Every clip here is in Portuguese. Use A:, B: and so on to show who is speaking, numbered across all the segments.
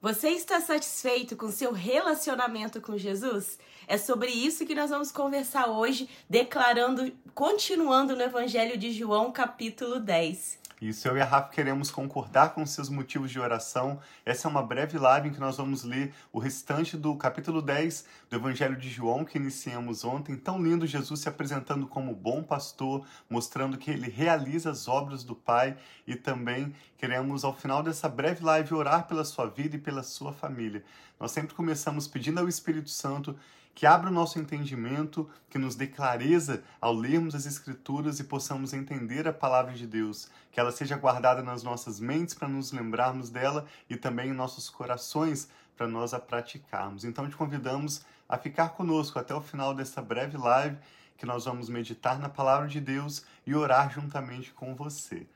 A: Você está satisfeito com seu relacionamento com Jesus? É sobre isso que nós vamos conversar hoje, declarando, continuando no Evangelho de João, capítulo 10.
B: Isso, eu e a Rafa queremos concordar com seus motivos de oração. Essa é uma breve live em que nós vamos ler o restante do capítulo 10 do Evangelho de João, que iniciamos ontem. Tão lindo Jesus se apresentando como bom pastor, mostrando que ele realiza as obras do Pai e também queremos, ao final dessa breve live, orar pela sua vida e pela sua família. Nós sempre começamos pedindo ao Espírito Santo que abra o nosso entendimento, que nos dê clareza ao lermos as Escrituras e possamos entender a palavra de Deus, que ela seja guardada nas nossas mentes para nos lembrarmos dela e também em nossos corações para nós a praticarmos. Então te convidamos a ficar conosco até o final dessa breve live, que nós vamos meditar na palavra de Deus e orar juntamente com você.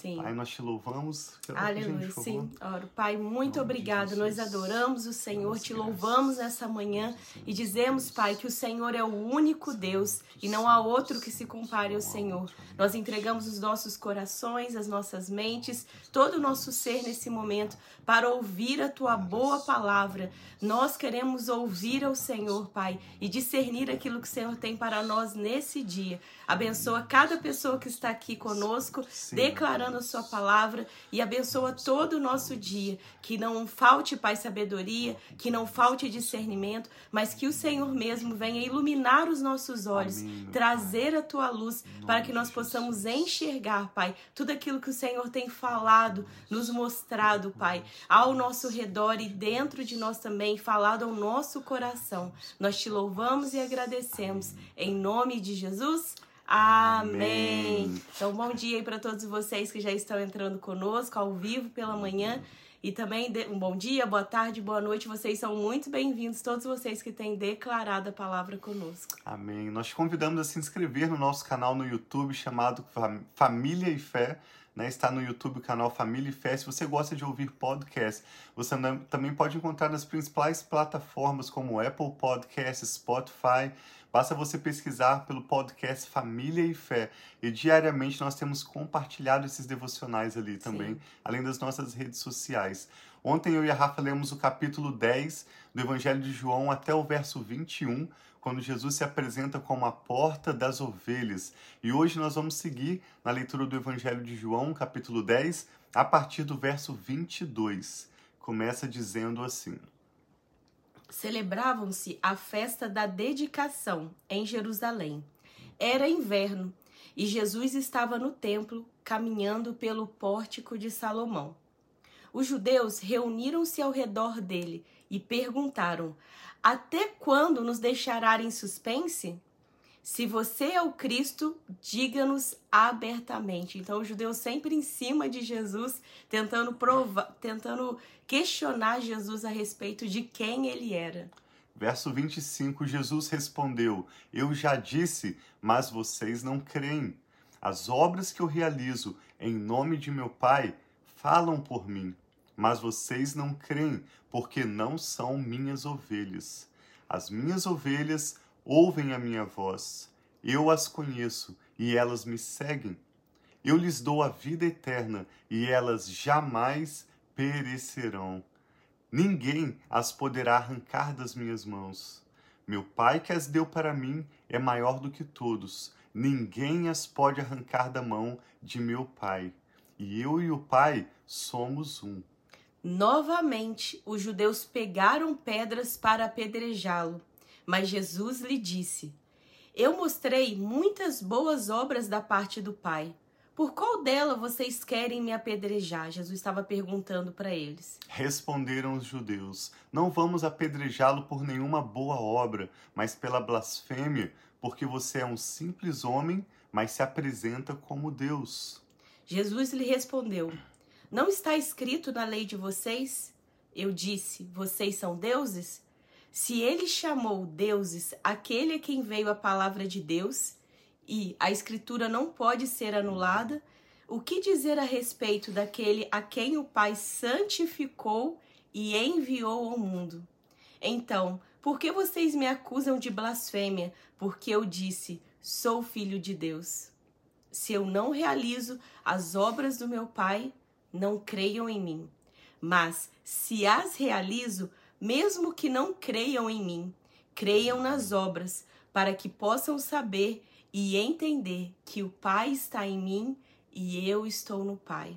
A: Sim.
B: Pai, nós te louvamos.
A: Aleluia, sim. Oro, Pai, muito obrigado. Nós adoramos o Senhor, te louvamos nessa manhã e dizemos, Pai, que o Senhor é o único Deus e não há outro que se compare ao Senhor. Nós entregamos os nossos corações, as nossas mentes, todo o nosso ser nesse momento para ouvir a tua boa palavra. Nós queremos ouvir ao Senhor, Pai, e discernir aquilo que o Senhor tem para nós nesse dia. Abençoa cada pessoa que está aqui conosco, Sim. Declarando a sua palavra e abençoa todo o nosso dia. Que não falte, Pai, sabedoria, que não falte discernimento, mas que o Senhor mesmo venha iluminar os nossos olhos, Amém, trazer pai. a tua luz para que nós possamos enxergar, Pai, tudo aquilo que o Senhor tem falado, nos mostrado, Pai, ao nosso redor e dentro de nós também, falado ao nosso coração. Nós te louvamos e agradecemos. Em nome de Jesus. Amém. Amém. Então, bom dia aí para todos vocês que já estão entrando conosco ao vivo pela manhã. E também um bom dia, boa tarde, boa noite. Vocês são muito bem-vindos, todos vocês que têm declarado a palavra conosco.
B: Amém. Nós te convidamos a se inscrever no nosso canal no YouTube chamado Família e Fé. Né, está no YouTube o canal Família e Fé. Se você gosta de ouvir podcast, você também pode encontrar nas principais plataformas como Apple Podcasts, Spotify. Basta você pesquisar pelo podcast Família e Fé. E diariamente nós temos compartilhado esses devocionais ali também, Sim. além das nossas redes sociais. Ontem eu e a Rafa lemos o capítulo 10 do Evangelho de João até o verso 21, quando Jesus se apresenta como a porta das ovelhas. E hoje nós vamos seguir na leitura do Evangelho de João, capítulo 10, a partir do verso 22. Começa dizendo assim:
A: celebravam-se a festa da dedicação em Jerusalém. Era inverno e Jesus estava no templo caminhando pelo pórtico de Salomão. Os judeus reuniram-se ao redor dele e perguntaram: Até quando nos deixará em suspense? Se você é o Cristo, diga-nos abertamente. Então, os judeus sempre em cima de Jesus, tentando provar, tentando questionar Jesus a respeito de quem ele era.
B: Verso 25, Jesus respondeu: Eu já disse, mas vocês não creem. As obras que eu realizo em nome de meu Pai falam por mim, mas vocês não creem, porque não são minhas ovelhas. As minhas ovelhas ouvem a minha voz. Eu as conheço e elas me seguem. Eu lhes dou a vida eterna e elas jamais perecerão. Ninguém as poderá arrancar das minhas mãos. Meu Pai que as deu para mim é maior do que todos. Ninguém as pode arrancar da mão de meu Pai. E eu e o Pai somos um.
A: Novamente, os judeus pegaram pedras para apedrejá-lo. Mas Jesus lhe disse: Eu mostrei muitas boas obras da parte do Pai. Por qual dela vocês querem me apedrejar? Jesus estava perguntando para eles.
B: Responderam os judeus: Não vamos apedrejá-lo por nenhuma boa obra, mas pela blasfêmia, porque você é um simples homem, mas se apresenta como Deus.
A: Jesus lhe respondeu: Não está escrito na lei de vocês? Eu disse: Vocês são deuses? Se ele chamou deuses aquele a quem veio a palavra de Deus, e a escritura não pode ser anulada, o que dizer a respeito daquele a quem o Pai santificou e enviou ao mundo? Então, por que vocês me acusam de blasfêmia? Porque eu disse: sou filho de Deus. Se eu não realizo as obras do meu Pai, não creiam em mim. Mas, se as realizo, mesmo que não creiam em mim, creiam nas obras, para que possam saber e entender que o Pai está em mim e eu estou no Pai.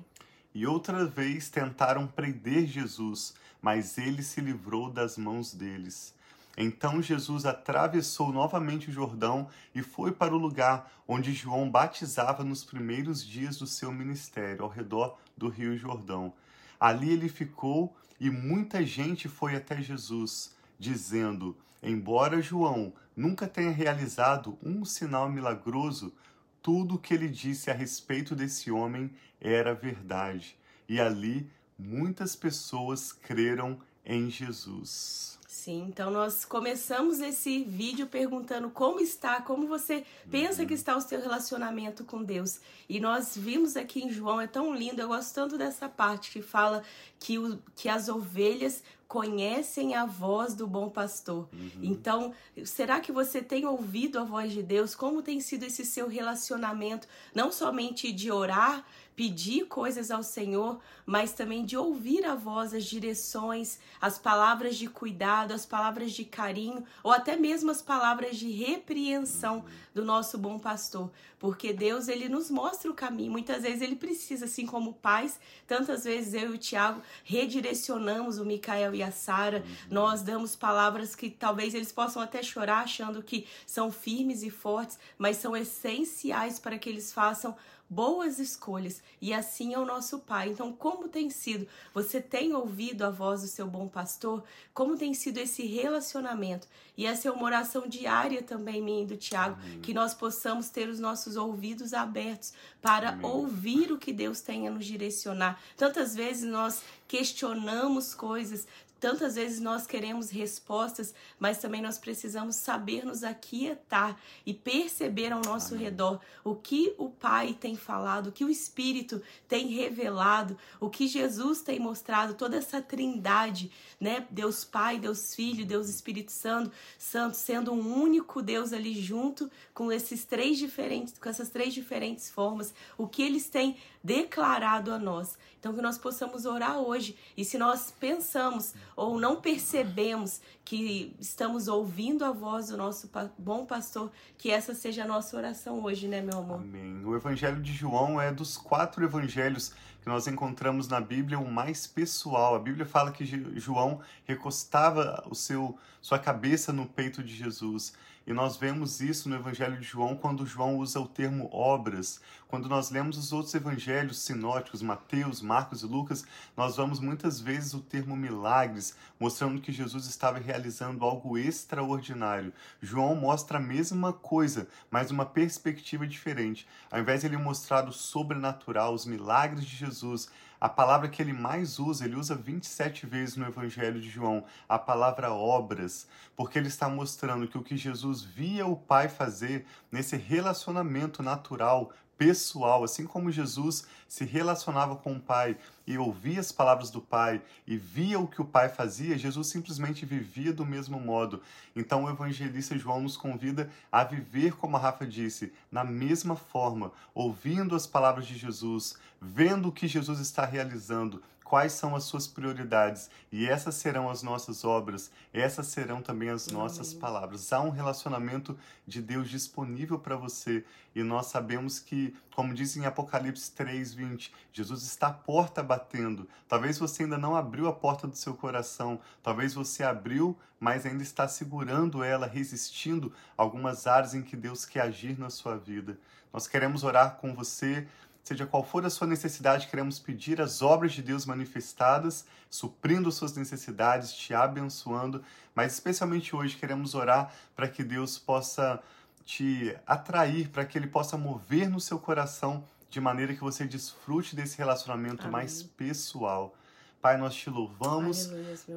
B: E outra vez tentaram prender Jesus, mas ele se livrou das mãos deles. Então Jesus atravessou novamente o Jordão e foi para o lugar onde João batizava nos primeiros dias do seu ministério, ao redor do Rio Jordão. Ali ele ficou e muita gente foi até Jesus, dizendo: Embora João nunca tenha realizado um sinal milagroso, tudo o que ele disse a respeito desse homem era verdade. E ali muitas pessoas creram em Jesus.
A: Sim, então nós começamos esse vídeo perguntando como está, como você pensa que está o seu relacionamento com Deus. E nós vimos aqui em João, é tão lindo, eu gosto tanto dessa parte que fala que, o, que as ovelhas conhecem a voz do bom pastor. Uhum. Então, será que você tem ouvido a voz de Deus? Como tem sido esse seu relacionamento, não somente de orar, pedir coisas ao Senhor, mas também de ouvir a voz, as direções, as palavras de cuidado, as palavras de carinho, ou até mesmo as palavras de repreensão do nosso bom pastor. Porque Deus, ele nos mostra o caminho. Muitas vezes ele precisa, assim como pais, tantas vezes eu e o Tiago redirecionamos o Micael e a Sara, nós damos palavras que talvez eles possam até chorar achando que são firmes e fortes, mas são essenciais para que eles façam boas escolhas e assim é o nosso Pai. Então, como tem sido? Você tem ouvido a voz do seu bom pastor? Como tem sido esse relacionamento? E essa é uma oração diária também, minha e do Tiago, que nós possamos ter os nossos ouvidos abertos para Amém. ouvir o que Deus tem a nos direcionar. Tantas vezes nós questionamos coisas, Tantas vezes nós queremos respostas, mas também nós precisamos saber nos aquietar e perceber ao nosso Amém. redor o que o Pai tem falado, o que o Espírito tem revelado, o que Jesus tem mostrado, toda essa trindade, né? Deus Pai, Deus Filho, Deus Espírito Santo, Santo sendo um único Deus ali junto com esses três diferentes, com essas três diferentes formas, o que eles têm declarado a nós. Então, que nós possamos orar hoje. E se nós pensamos ou não percebemos que estamos ouvindo a voz do nosso bom pastor, que essa seja a nossa oração hoje, né, meu amor?
B: Amém. O Evangelho de João é dos quatro evangelhos que nós encontramos na Bíblia o mais pessoal. A Bíblia fala que João recostava o seu sua cabeça no peito de Jesus. E nós vemos isso no Evangelho de João quando João usa o termo obras. Quando nós lemos os outros evangelhos sinóticos, Mateus, Marcos e Lucas, nós vamos muitas vezes o termo milagres, mostrando que Jesus estava realizando algo extraordinário. João mostra a mesma coisa, mas uma perspectiva diferente. Ao invés de ele mostrar o sobrenatural, os milagres de Jesus, a palavra que ele mais usa, ele usa 27 vezes no Evangelho de João, a palavra obras, porque ele está mostrando que o que Jesus via o Pai fazer nesse relacionamento natural, pessoal, assim como Jesus se relacionava com o Pai e ouvia as palavras do Pai e via o que o Pai fazia, Jesus simplesmente vivia do mesmo modo. Então o evangelista João nos convida a viver, como a Rafa disse, na mesma forma, ouvindo as palavras de Jesus, vendo o que Jesus está realizando, quais são as suas prioridades e essas serão as nossas obras, essas serão também as nossas Amém. palavras. Há um relacionamento de Deus disponível para você e nós sabemos que, como diz em Apocalipse 3:20, Jesus está à porta batendo. Talvez você ainda não abriu a porta do seu coração, talvez você abriu, mas ainda está segurando ela, resistindo algumas áreas em que Deus quer agir na sua vida. Nós queremos orar com você Seja qual for a sua necessidade, queremos pedir as obras de Deus manifestadas, suprindo suas necessidades, te abençoando, mas especialmente hoje queremos orar para que Deus possa te atrair, para que Ele possa mover no seu coração de maneira que você desfrute desse relacionamento Amém. mais pessoal. Pai, nós te louvamos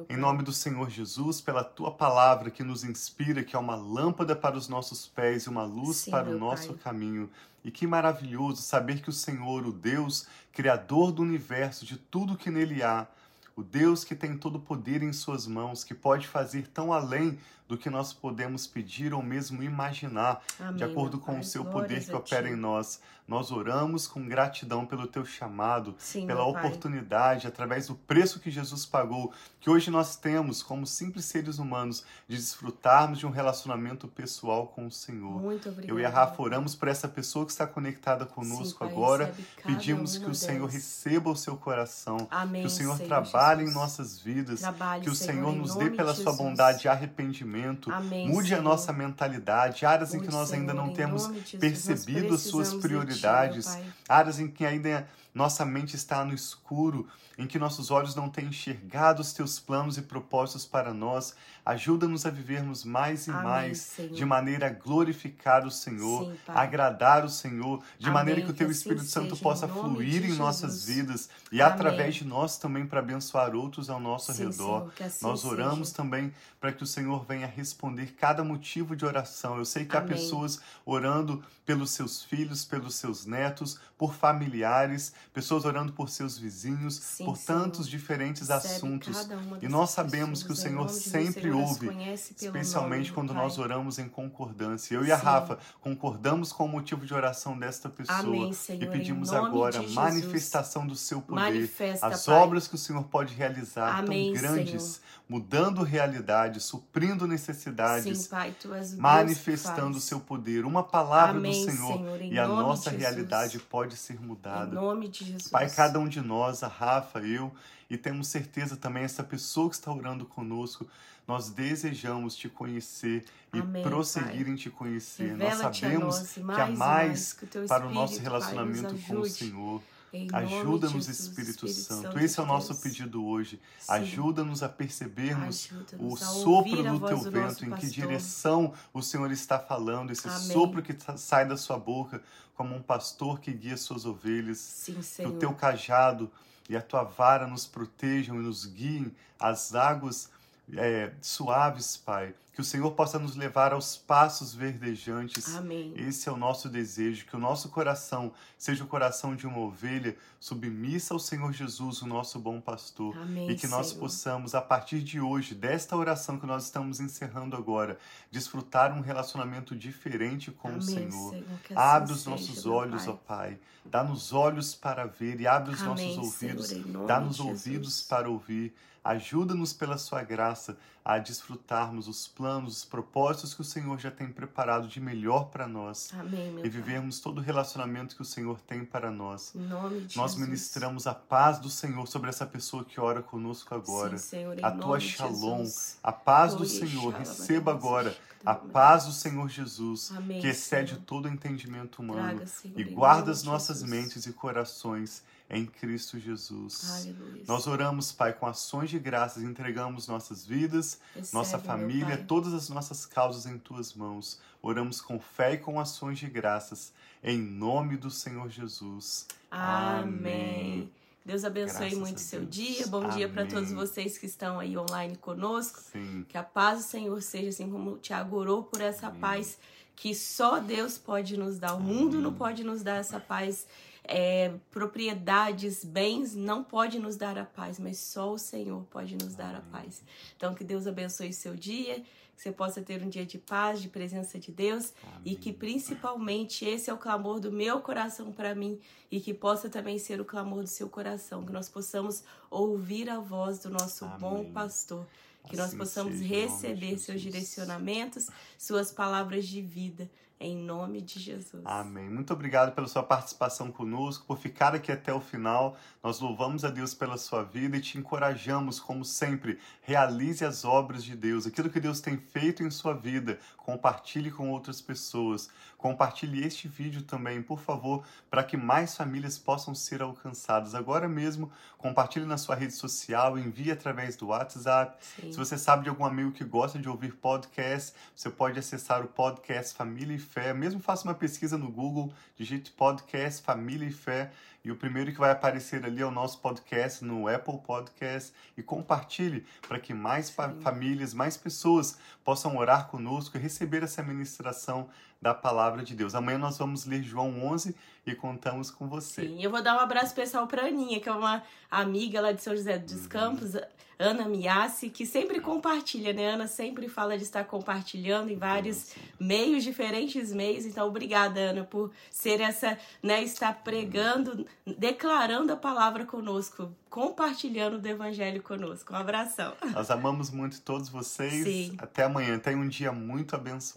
B: em nome do Senhor Jesus pela tua palavra que nos inspira, que é uma lâmpada para os nossos pés e uma luz Sim, para o nosso pai. caminho. E que maravilhoso saber que o Senhor, o Deus, Criador do universo, de tudo que nele há, o Deus que tem todo o poder em suas mãos, que pode fazer tão além do que nós podemos pedir ou mesmo imaginar,
A: Amém,
B: de acordo com
A: Pai.
B: o seu poder que opera em nós. Nós oramos com gratidão pelo teu chamado,
A: Sim,
B: pela
A: meu Pai.
B: oportunidade, através do preço que Jesus pagou, que hoje nós temos como simples seres humanos de desfrutarmos de um relacionamento pessoal com o Senhor.
A: Muito.
B: Eu e a Rafa oramos por essa pessoa que está conectada conosco
A: Pai,
B: agora.
A: cada
B: Pedimos que o Senhor receba o seu coração,
A: Amém,
B: que o Senhor,
A: Senhor
B: trabalhe
A: Jesus.
B: em nossas vidas,
A: Trabalhe,
B: que o
A: Senhor,
B: Senhor nos dê pela sua bondade arrependimento,
A: Amém,
B: mude a
A: Senhor.
B: nossa mentalidade, áreas em que nós ainda
A: Senhor,
B: não
A: em
B: temos
A: Jesus,
B: percebido as suas
A: ti,
B: prioridades,
A: Pai.
B: áreas em que ainda nossa mente está no escuro, em que nossos olhos não têm enxergado os teus planos e propósitos para nós. Ajuda-nos a vivermos mais e
A: Amém,
B: mais,
A: Senhor.
B: de maneira a glorificar o Senhor,
A: Sim,
B: agradar o Senhor, de
A: Amém,
B: maneira que o
A: que
B: teu
A: assim
B: Espírito Santo
A: seja,
B: possa fluir em nossas vidas e
A: Amém.
B: através de nós também para abençoar outros ao nosso
A: Sim,
B: redor.
A: Senhor, assim
B: Nós oramos
A: seja.
B: também para que o Senhor venha responder cada motivo de oração. Eu sei que há
A: Amém.
B: pessoas orando pelos seus filhos, pelos seus netos, por familiares, pessoas orando por seus vizinhos,
A: Sim,
B: por
A: Senhor.
B: tantos diferentes
A: Recebe
B: assuntos. E nós sabemos que o Senhor sempre ouve, Especialmente
A: nome,
B: quando
A: Pai.
B: nós oramos em concordância. Eu e a
A: Sim.
B: Rafa concordamos com o motivo de oração desta pessoa
A: Amém, Senhor,
B: e pedimos agora manifestação do seu poder,
A: Manifesta,
B: as
A: Pai.
B: obras que o Senhor pode realizar
A: Amém,
B: tão grandes,
A: Senhor.
B: Mudando realidades, suprindo necessidades,
A: Sim, Pai,
B: manifestando o seu poder. Uma palavra
A: Amém,
B: do Senhor,
A: Senhor, em
B: e a nossa
A: de
B: realidade pode ser
A: Em
B: mudada.
A: nome de Jesus.
B: Pai, cada um de nós, a Rafa, eu, e temos certeza também, essa pessoa que está orando conosco, nós desejamos te conhecer e
A: Amém,
B: prosseguir
A: Pai.
B: em te conhecer. Nós
A: Revela-te a
B: sabemos
A: nós,
B: que há mais
A: mais, que
B: para o nosso
A: Espírito, Pai,
B: relacionamento com o. Senhor. Ajuda-nos, Espírito,
A: Espírito
B: Santo.
A: Santo
B: Esse é o nosso
A: Deus.
B: pedido hoje. Ajuda-nos a percebermos o
A: Ajuda-nos a
B: sopro do teu
A: do
B: vento, em que
A: pastor.
B: direção o Senhor está falando, esse
A: Amém.
B: sopro que sai da sua boca, como um pastor que guia suas ovelhas.
A: Sim,
B: Que
A: Senhor.
B: o teu cajado e a tua vara nos protejam e nos guiem às águas é, suaves, Pai. Que o Senhor possa nos levar aos passos verdejantes.
A: Amém.
B: Esse é o nosso desejo, que o nosso coração seja o coração de uma ovelha submissa ao Senhor Jesus, o nosso bom pastor.
A: Amém,
B: E que nós
A: Senhor.
B: possamos, a partir de hoje, desta oração que nós estamos encerrando agora, desfrutar um relacionamento diferente com
A: Amém,
B: o Senhor.
A: que assim
B: Abre os nossos olhos,
A: Pai.
B: ó Pai. Dá-nos olhos para ver e abre os nossos ouvidos.
A: Senhor,
B: Dá-nos ouvidos para ouvir. Ajuda-nos pela sua graça a desfrutarmos os planos, os propósitos que o Senhor já tem preparado de melhor para nós
A: Amém,
B: e
A: Pai.
B: vivermos todo o relacionamento que o Senhor tem para nós.
A: Em nome de
B: Nós
A: Jesus.
B: ministramos a paz do Senhor sobre essa pessoa que ora conosco agora.
A: Sim, Senhor, em
B: a tua shalom,
A: Jesus.
B: a paz do Senhor, receba agora a paz do Senhor Jesus,
A: Amém,
B: que excede
A: Senhor.
B: todo entendimento humano,
A: Traga, Senhor,
B: e guarda as nossas
A: Jesus.
B: mentes e corações em Cristo Jesus.
A: Aleluia.
B: Nós oramos, Pai, com ações de graças, entregamos nossas vidas,
A: Recebe,
B: nossa
A: meu
B: família, todas as nossas causas em tuas mãos. Oramos com fé e com ações de graças, em nome do Senhor Jesus.
A: Amém. Deus abençoe
B: Graças
A: muito seu
B: Deus.
A: dia. Bom dia para
B: Amém.
A: todos vocês que estão aí online conosco.
B: Sim.
A: Que a paz do Senhor seja assim como o Tiago orou por essa paz que só Deus pode nos dar. O mundo não pode nos dar essa paz. É, propriedades, bens não pode nos dar a paz, mas só o Senhor pode nos dar a paz. Então que Deus abençoe seu dia, que você possa ter um dia de paz, de presença de Deus e que principalmente esse é o clamor do meu coração para mim e que possa também ser o clamor do seu coração, que nós possamos ouvir a voz do nosso bom
B: Amém.
A: pastor, que nós
B: Assim
A: possamos
B: seja,
A: receber seus direcionamentos, suas palavras de vida, em nome de Jesus.
B: Amém. Muito obrigado pela sua participação conosco, por ficar aqui até o final. Nós louvamos a Deus pela sua vida e te encorajamos, como sempre, realize as obras de Deus. Aquilo que Deus tem feito em sua vida, compartilhe com outras pessoas. Compartilhe este vídeo também, por favor, para que mais famílias possam ser alcançadas. Agora mesmo, compartilhe na sua rede social, envie através do WhatsApp.
A: Sim.
B: Se você sabe de algum amigo que gosta de ouvir podcast, você pode acessar o podcast Família e Fé. Mesmo faça uma pesquisa no Google, digite podcast Família e Fé E o primeiro que vai aparecer ali é o nosso podcast no Apple Podcast. E compartilhe para que mais famílias, mais pessoas possam orar conosco e receber essa ministração da palavra de Deus. Amanhã nós vamos ler João 11 e contamos com você.
A: Sim, eu vou dar um abraço especial para Aninha, que é uma amiga lá de São José dos uhum. Campos, Ana Miassi, que sempre compartilha, né? Ana sempre fala de estar compartilhando em vários meios, diferentes meios. Então, obrigada, Ana, por ser essa, né? Estar pregando, declarando a palavra conosco, compartilhando do evangelho conosco. Um abração.
B: Nós amamos muito todos vocês. Sim. Até amanhã. Tenha um dia muito abençoado.